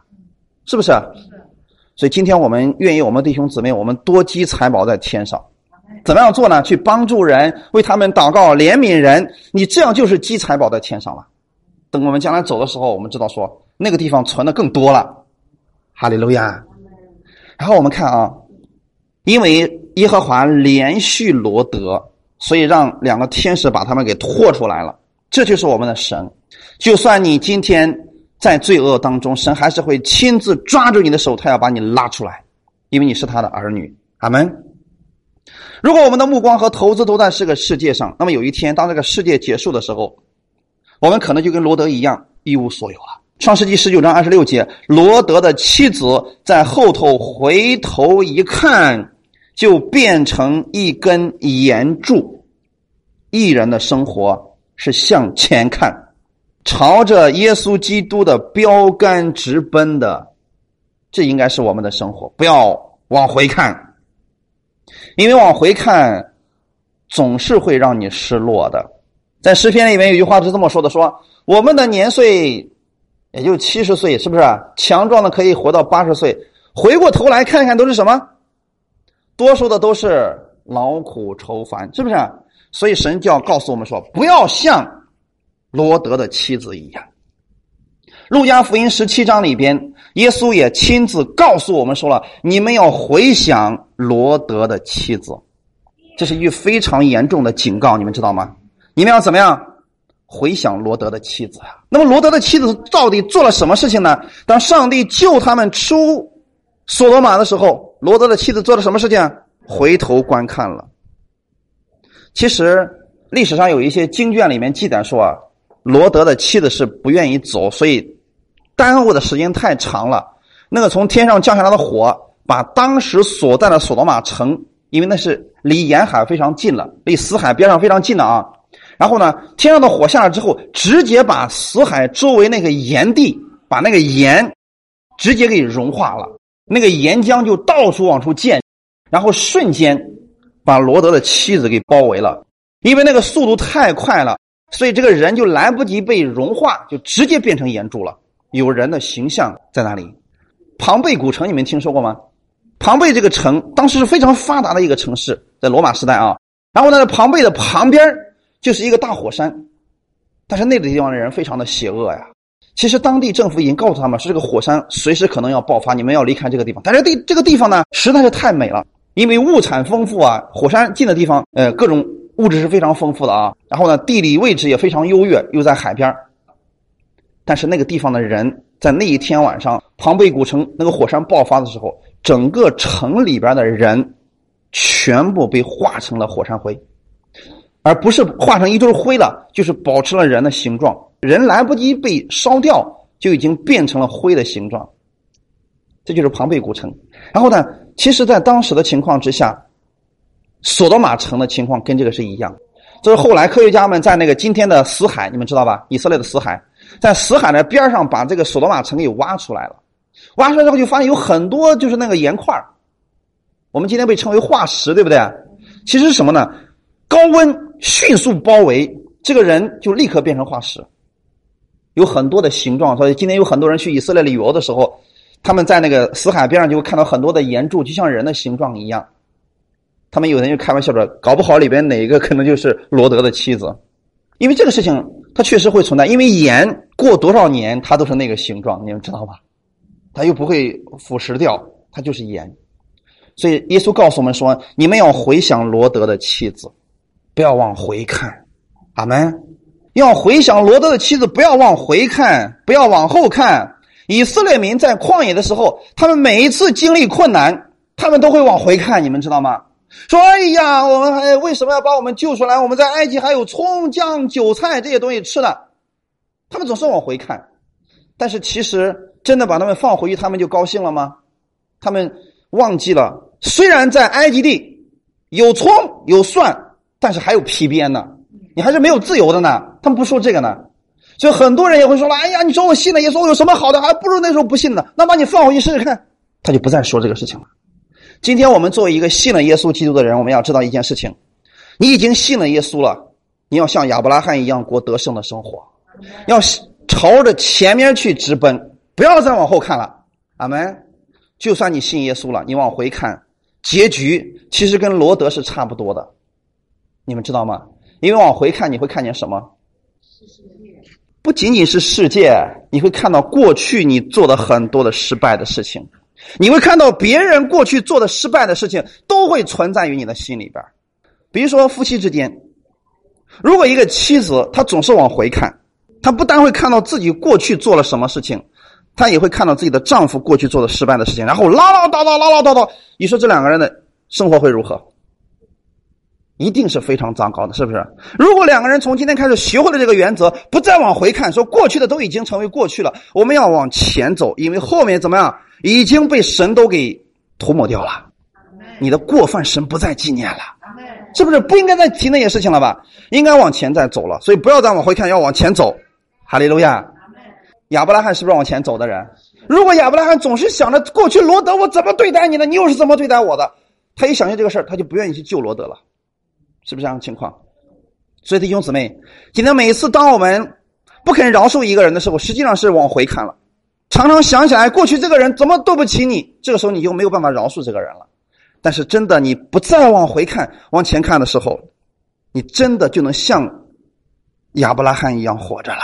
S1: 是不是？所以今天我们愿意，我们弟兄姊妹，我们多积财宝在天上。怎么样做呢？去帮助人，为他们祷告，怜悯人。你这样就是积财宝在天上了。等我们将来走的时候，我们知道说那个地方存的更多了。哈利路亚。然后我们看啊，因为耶和华连续罗德，所以让两个天使把他们给拖出来了。这就是我们的神。就算你今天在罪恶当中，神还是会亲自抓住你的手，他要把你拉出来，因为你是他的儿女。阿门。如果我们的目光和投资都在这个世界上，那么有一天当这个世界结束的时候，我们可能就跟罗德一样一无所有了。创世纪十九章二十六节，罗德的妻子在后头回头一看，就变成一根岩柱。艺人的生活是向前看，朝着耶稣基督的标杆直奔的，这应该是我们的生活，不要往回看。因为往回看，总是会让你失落的。在诗篇里面有句话是这么说的：说我们的年岁也就七十岁，是不是？强壮的可以活到八十岁。回过头来看看，都是什么？多数的都是劳苦愁烦，是不是？所以神就要告诉我们说，不要像罗德的妻子一样。路加福音十七章里边，耶稣也亲自告诉我们说了：“你们要回想罗德的妻子，这是一句非常严重的警告，你们知道吗？你们要怎么样回想罗德的妻子啊？那么罗德的妻子到底做了什么事情呢？当上帝救他们出索罗玛的时候，罗德的妻子做了什么事情？回头观看了。其实历史上有一些经卷里面记载说啊，罗德的妻子是不愿意走，所以。耽误的时间太长了，那个从天上降下来的火，把当时所在的索罗玛城，因为那是离沿海非常近了，离死海边上非常近的啊。然后呢，天上的火下来之后，直接把死海周围那个岩地，把那个盐直接给融化了，那个岩浆就到处往出溅，然后瞬间把罗德的妻子给包围了。因为那个速度太快了，所以这个人就来不及被融化，就直接变成岩柱了。有人的形象在哪里？庞贝古城，你们听说过吗？庞贝这个城当时是非常发达的一个城市，在罗马时代啊。然后呢，庞贝的旁边就是一个大火山，但是那个地方的人非常的邪恶呀。其实当地政府已经告诉他们，是这个火山随时可能要爆发，你们要离开这个地方。但是地这个地方呢，实在是太美了，因为物产丰富啊，火山近的地方，呃，各种物质是非常丰富的啊。然后呢，地理位置也非常优越，又在海边但是那个地方的人在那一天晚上，庞贝古城那个火山爆发的时候，整个城里边的人全部被化成了火山灰，而不是化成一堆灰了，就是保持了人的形状。人来不及被烧掉，就已经变成了灰的形状。这就是庞贝古城。然后呢，其实，在当时的情况之下，索多玛城的情况跟这个是一样。这是后来科学家们在那个今天的死海，你们知道吧？以色列的死海。在死海的边上，把这个索罗玛城给挖出来了。挖出来之后，就发现有很多就是那个岩块我们今天被称为化石，对不对？其实是什么呢？高温迅速包围这个人，就立刻变成化石。有很多的形状，所以今天有很多人去以色列旅游的时候，他们在那个死海边上就会看到很多的岩柱，就像人的形状一样。他们有人就开玩笑说，搞不好里边哪一个可能就是罗德的妻子，因为这个事情。它确实会存在，因为盐过多少年它都是那个形状，你们知道吧？它又不会腐蚀掉，它就是盐。所以耶稣告诉我们说：“你们要回想罗德的妻子，不要往回看。”阿门。要回想罗德的妻子，不要往回看，不要往后看。以色列民在旷野的时候，他们每一次经历困难，他们都会往回看，你们知道吗？说：“哎呀，我们还为什么要把我们救出来？我们在埃及还有葱姜韭菜这些东西吃的。”他们总是往回看，但是其实真的把他们放回去，他们就高兴了吗？他们忘记了，虽然在埃及地有葱有蒜，但是还有皮鞭呢，你还是没有自由的呢。他们不说这个呢，所以很多人也会说了：“哎呀，你说我信了耶稣有什么好的？还不如那时候不信呢。”那把你放回去试试看，他就不再说这个事情了。今天我们作为一个信了耶稣基督的人，我们要知道一件事情：你已经信了耶稣了，你要像亚伯拉罕一样过得胜的生活，要朝着前面去直奔，不要再往后看了。阿门。就算你信耶稣了，你往回看，结局其实跟罗德是差不多的，你们知道吗？因为往回看，你会看见什么？不仅仅是世界，你会看到过去你做的很多的失败的事情，你会看到别人过去做的失败的事情都会存在于你的心里边。比如说夫妻之间，如果一个妻子她总是往回看，她不但会看到自己过去做了什么事情。她也会看到自己的丈夫过去做的失败的事情，然后唠唠叨叨、唠唠叨叨。你说这两个人的生活会如何？一定是非常糟糕的，是不是？如果两个人从今天开始学会了这个原则，不再往回看，说过去的都已经成为过去了，我们要往前走，因为后面怎么样已经被神都给涂抹掉了。你的过犯神不再纪念了，是不是？不应该再提那些事情了吧？应该往前再走了，所以不要再往回看，要往前走。哈利路亚。亚伯拉罕是不是往前走的人？如果亚伯拉罕总是想着过去罗德我怎么对待你的，你又是怎么对待我的，他一想起这个事儿，他就不愿意去救罗德了，是不是这样情况？所以弟兄姊妹，今天每次当我们不肯饶恕一个人的时候，实际上是往回看了，常常想起来过去这个人怎么对不起你，这个时候你就没有办法饶恕这个人了。但是真的，你不再往回看，往前看的时候，你真的就能像亚伯拉罕一样活着了。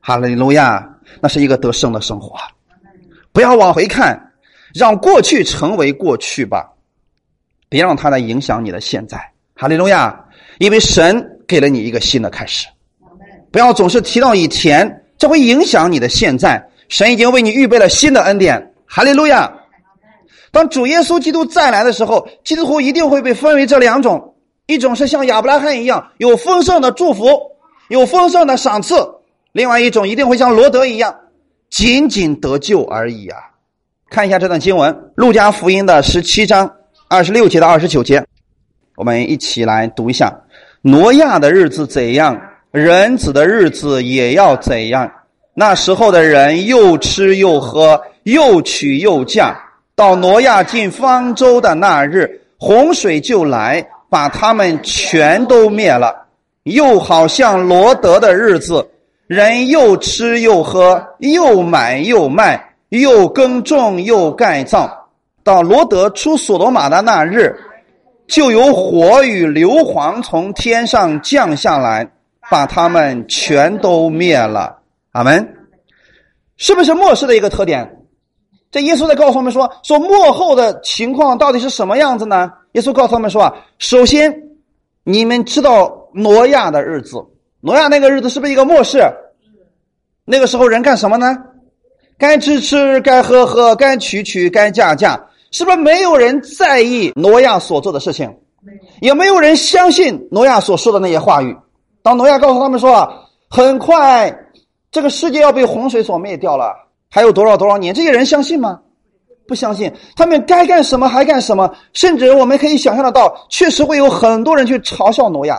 S1: 哈利路亚。那是一个得胜的生活，不要往回看，让过去成为过去吧，别让它来影响你的现在。哈利路亚！因为神给了你一个新的开始，不要总是提到以前，这会影响你的现在。神已经为你预备了新的恩典。哈利路亚！当主耶稣基督再来的时候，基督徒一定会被分为这两种：一种是像亚伯拉罕一样有丰盛的祝福，有丰盛的赏赐。另外一种一定会像罗德一样，仅仅得救而已啊！看一下这段经文，《路加福音》的十七章二十六节到二十九节，我们一起来读一下：挪亚的日子怎样，人子的日子也要怎样。那时候的人又吃又喝，又娶又嫁。到挪亚进方舟的那日，洪水就来，把他们全都灭了。又好像罗德的日子。人又吃又喝，又买又卖，又耕种又盖造。到罗德出所罗马的那日，就有火与硫磺从天上降下来，把他们全都灭了。阿门。是不是末世的一个特点？这耶稣在告诉我们说：说末后的情况到底是什么样子呢？耶稣告诉他们说啊，首先你们知道挪亚的日子。挪亚那个日子是不是一个末世？那个时候人干什么呢？该吃吃，该喝喝，该娶娶，该嫁嫁，是不是没有人在意挪亚所做的事情？也没有人相信挪亚所说的那些话语。当挪亚告诉他们说啊，很快这个世界要被洪水所灭掉了，还有多少多少年？这些人相信吗？不相信。他们该干什么还干什么，甚至我们可以想象得到，确实会有很多人去嘲笑挪亚。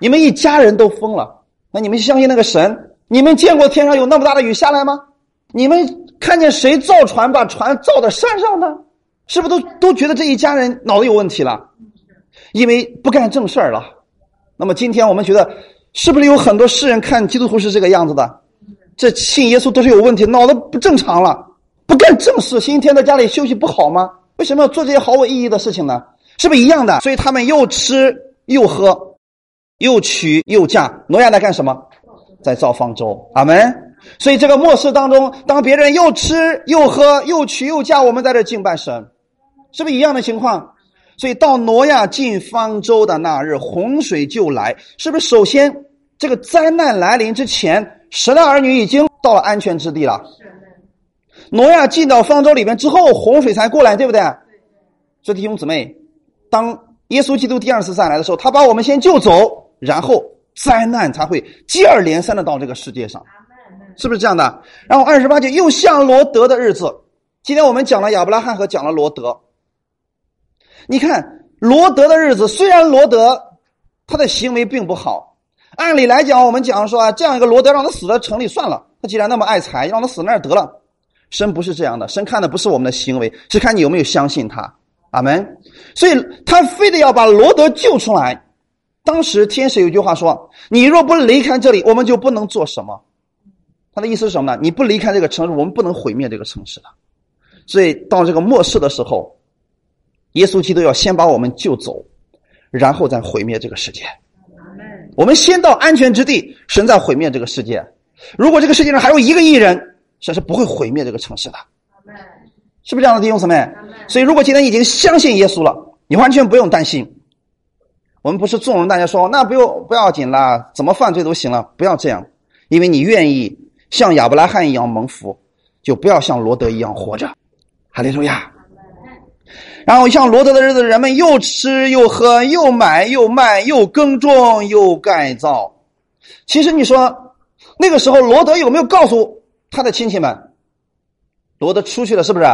S1: 你们一家人都疯了，那你们相信那个神？你们见过天上有那么大的雨下来吗？你们看见谁造船把船造到山上呢？是不是都都觉得这一家人脑子有问题了？因为不干正事儿了。那么今天我们觉得，是不是有很多世人看基督徒是这个样子的？这信耶稣都是有问题，脑子不正常了，不干正事，星期天在家里休息不好吗？为什么要做这些毫无意义的事情呢？是不是一样的？所以他们又吃又喝。又娶又嫁，挪亚在干什么？在造方舟。阿门。所以这个末世当中，当别人又吃又喝又娶又嫁，我们在这敬拜神，是不是一样的情况？所以到挪亚进方舟的那日，洪水就来，是不是？首先，这个灾难来临之前，十的儿女已经到了安全之地了。挪亚进到方舟里面之后，洪水才过来，对不对？所以弟兄姊妹，当耶稣基督第二次再来的时候，他把我们先救走。然后灾难才会接二连三的到这个世界上，是不是这样的？然后二十八节又像罗德的日子。今天我们讲了亚伯拉罕和讲了罗德。你看罗德的日子，虽然罗德他的行为并不好，按理来讲，我们讲说啊，这样一个罗德让他死在城里算了。他既然那么爱财，让他死那儿得了。神不是这样的，神看的不是我们的行为，是看你有没有相信他。阿门。所以他非得要把罗德救出来。当时天使有句话说：“你若不离开这里，我们就不能做什么。”他的意思是什么呢？你不离开这个城市，我们不能毁灭这个城市的。所以到这个末世的时候，耶稣基督要先把我们救走，然后再毁灭这个世界。我们先到安全之地，神再毁灭这个世界。如果这个世界上还有一个亿人，神是不会毁灭这个城市的。是不是这样的弟兄姊妹？所以，如果今天已经相信耶稣了，你完全不用担心。我们不是纵容大家说那不用不要紧啦，怎么犯罪都行了，不要这样，因为你愿意像亚伯拉罕一样蒙福，就不要像罗德一样活着。哈利路亚。然后像罗德的日子，人们又吃又喝，又买又卖，又耕种又改造。其实你说那个时候，罗德有没有告诉他的亲戚们？罗德出去了，是不是？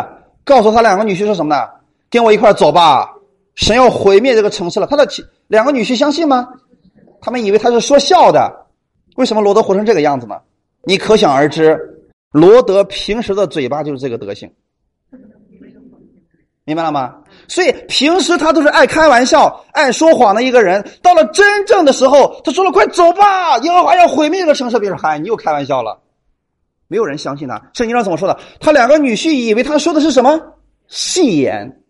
S1: 告诉他两个女婿说什么呢？跟我一块走吧，神要毁灭这个城市了。他的两个女婿相信吗？他们以为他是说笑的。为什么罗德活成这个样子呢？你可想而知，罗德平时的嘴巴就是这个德行，明白了吗？所以平时他都是爱开玩笑、爱说谎的一个人。到了真正的时候，他说了：“快走吧，耶和华要毁灭这个城市。”别人嗨，你又开玩笑了。没有人相信他。圣经上怎么说的？他两个女婿以为他说的是什么戏言。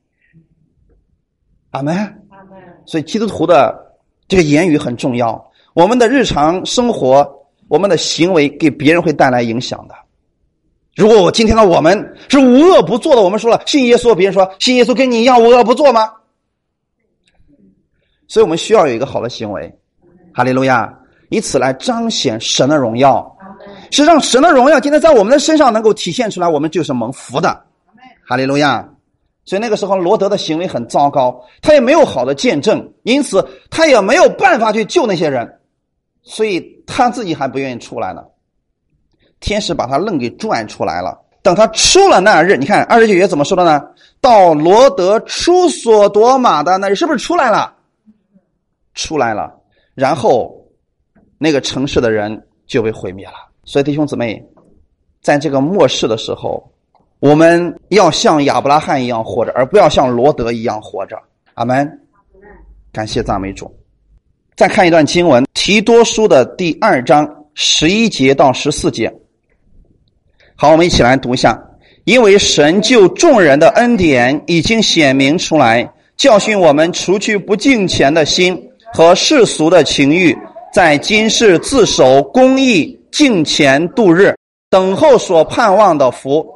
S1: 阿门。阿门。所以基督徒的这个言语很重要。我们的日常生活，我们的行为给别人会带来影响的。如果我今天的我们是无恶不作的，我们说了信耶稣，别人说信耶稣跟你一样无恶不作吗？所以我们需要有一个好的行为。哈利路亚，以此来彰显神的荣耀。实际上，神的荣耀今天在我们的身上能够体现出来，我们就是蒙福的。哈利路亚！所以那个时候，罗德的行为很糟糕，他也没有好的见证，因此他也没有办法去救那些人，所以他自己还不愿意出来呢。天使把他愣给拽出来了。等他出了那日，你看二十九节怎么说的呢？到罗德出所夺玛的那日，是不是出来了？出来了，然后那个城市的人就被毁灭了。所以弟兄姊妹，在这个末世的时候，我们要像亚伯拉罕一样活着，而不要像罗德一样活着。阿门。感谢赞美主。再看一段经文，《提多书》的第二章十一节到十四节。好，我们一起来读一下。因为神救众人的恩典已经显明出来，教训我们除去不敬虔的心和世俗的情欲，在今世自守公义。敬虔度日，等候所盼望的福，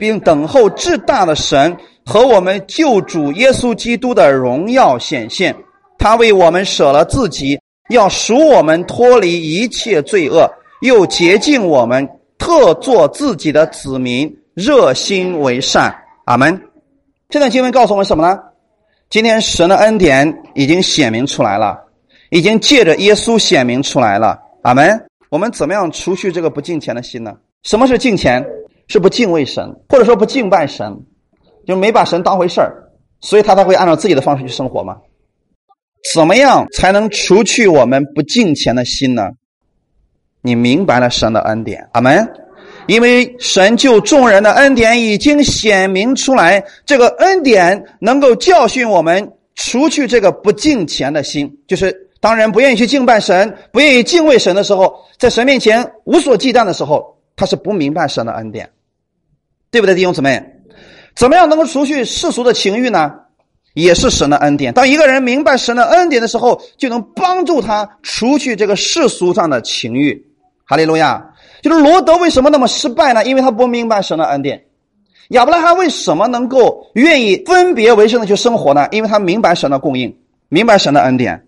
S1: 并等候至大的神和我们救主耶稣基督的荣耀显现。他为我们舍了自己，要赎我们脱离一切罪恶，又洁净我们，特做自己的子民，热心为善。阿门。这段经文告诉我们什么呢？今天神的恩典已经显明出来了，已经借着耶稣显明出来了。阿门。我们怎么样除去这个不敬虔的心呢？什么是敬虔？是不敬畏神，或者说不敬拜神，就没把神当回事儿，所以他才会按照自己的方式去生活吗？怎么样才能除去我们不敬虔的心呢？你明白了神的恩典，阿门。因为神救众人的恩典已经显明出来，这个恩典能够教训我们除去这个不敬虔的心，就是。当人不愿意去敬拜神，不愿意敬畏神的时候，在神面前无所忌惮的时候，他是不明白神的恩典，对不对，弟兄姊妹？怎么样能够除去世俗的情欲呢？也是神的恩典。当一个人明白神的恩典的时候，就能帮助他除去这个世俗上的情欲。哈利路亚！就是罗德为什么那么失败呢？因为他不明白神的恩典。亚伯拉罕为什么能够愿意分别为圣的去生活呢？因为他明白神的供应，明白神的恩典。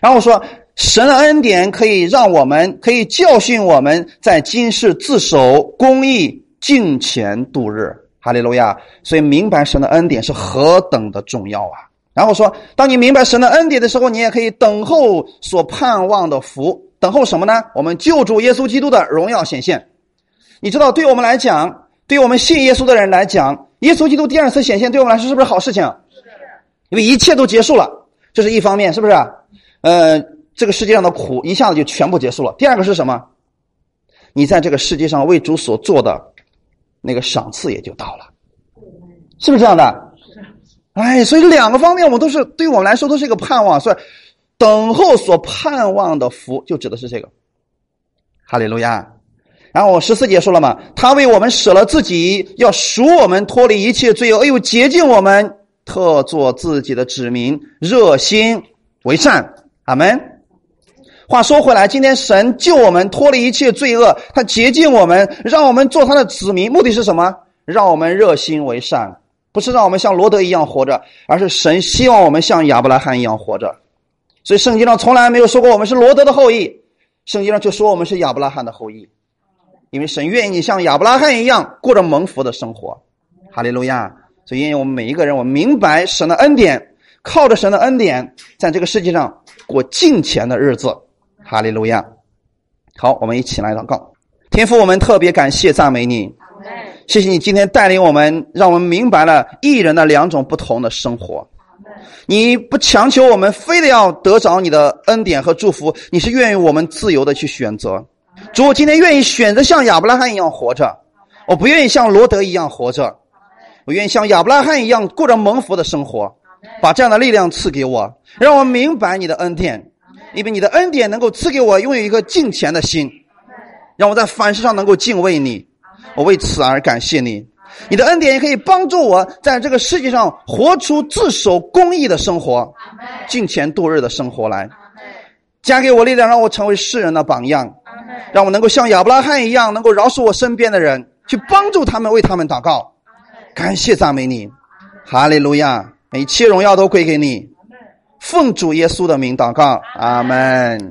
S1: 然后说，神的恩典可以让我们，可以教训我们在今世自守公义、敬虔度日。哈利路亚！所以明白神的恩典是何等的重要啊！然后说，当你明白神的恩典的时候，你也可以等候所盼望的福。等候什么呢？我们救主耶稣基督的荣耀显现。你知道，对我们来讲，对我们信耶稣的人来讲，耶稣基督第二次显现对我们来说是不是好事情？因为一切都结束了，这是一方面，是不是？呃，这个世界上的苦一下子就全部结束了。第二个是什么？你在这个世界上为主所做的那个赏赐也就到了，是不是这样的？哎，所以两个方面我们都是对我们来说都是一个盼望，所以等候所盼望的福就指的是这个。哈利路亚！然后我十四节说了嘛，他为我们舍了自己，要赎我们脱离一切罪恶，哎呦洁净我们，特做自己的子民，热心为善。阿门。话说回来，今天神救我们脱离一切罪恶，他洁净我们，让我们做他的子民，目的是什么？让我们热心为善，不是让我们像罗德一样活着，而是神希望我们像亚伯拉罕一样活着。所以圣经上从来没有说过我们是罗德的后裔，圣经上就说我们是亚伯拉罕的后裔，因为神愿意像亚伯拉罕一样过着蒙福的生活。哈利路亚！所以因为我们每一个人，我们明白神的恩典，靠着神的恩典，在这个世界上过敬虔的日子。哈利路亚！好，我们一起来祷告。天父，我们特别感谢赞美你，谢谢你今天带领我们，让我们明白了艺人的两种不同的生活。你不强求我们非得要得着你的恩典和祝福，你是愿意我们自由的去选择。主，我今天愿意选择像亚伯拉罕一样活着，我不愿意像罗德一样活着，我愿意像亚伯拉罕一样过着蒙福的生活。把这样的力量赐给我，让我明白你的恩典。因为你的恩典能够赐给我拥有一个敬虔的心，让我在凡事上能够敬畏你，我为此而感谢你。你的恩典也可以帮助我在这个世界上活出自守公义的生活，敬虔度日的生活来。加给我力量，让我成为世人的榜样，让我能够像亚伯拉罕一样，能够饶恕我身边的人，去帮助他们，为他们祷告。感谢赞美你，哈利路亚！一切荣耀都归给你。奉主耶稣的名祷告，阿门。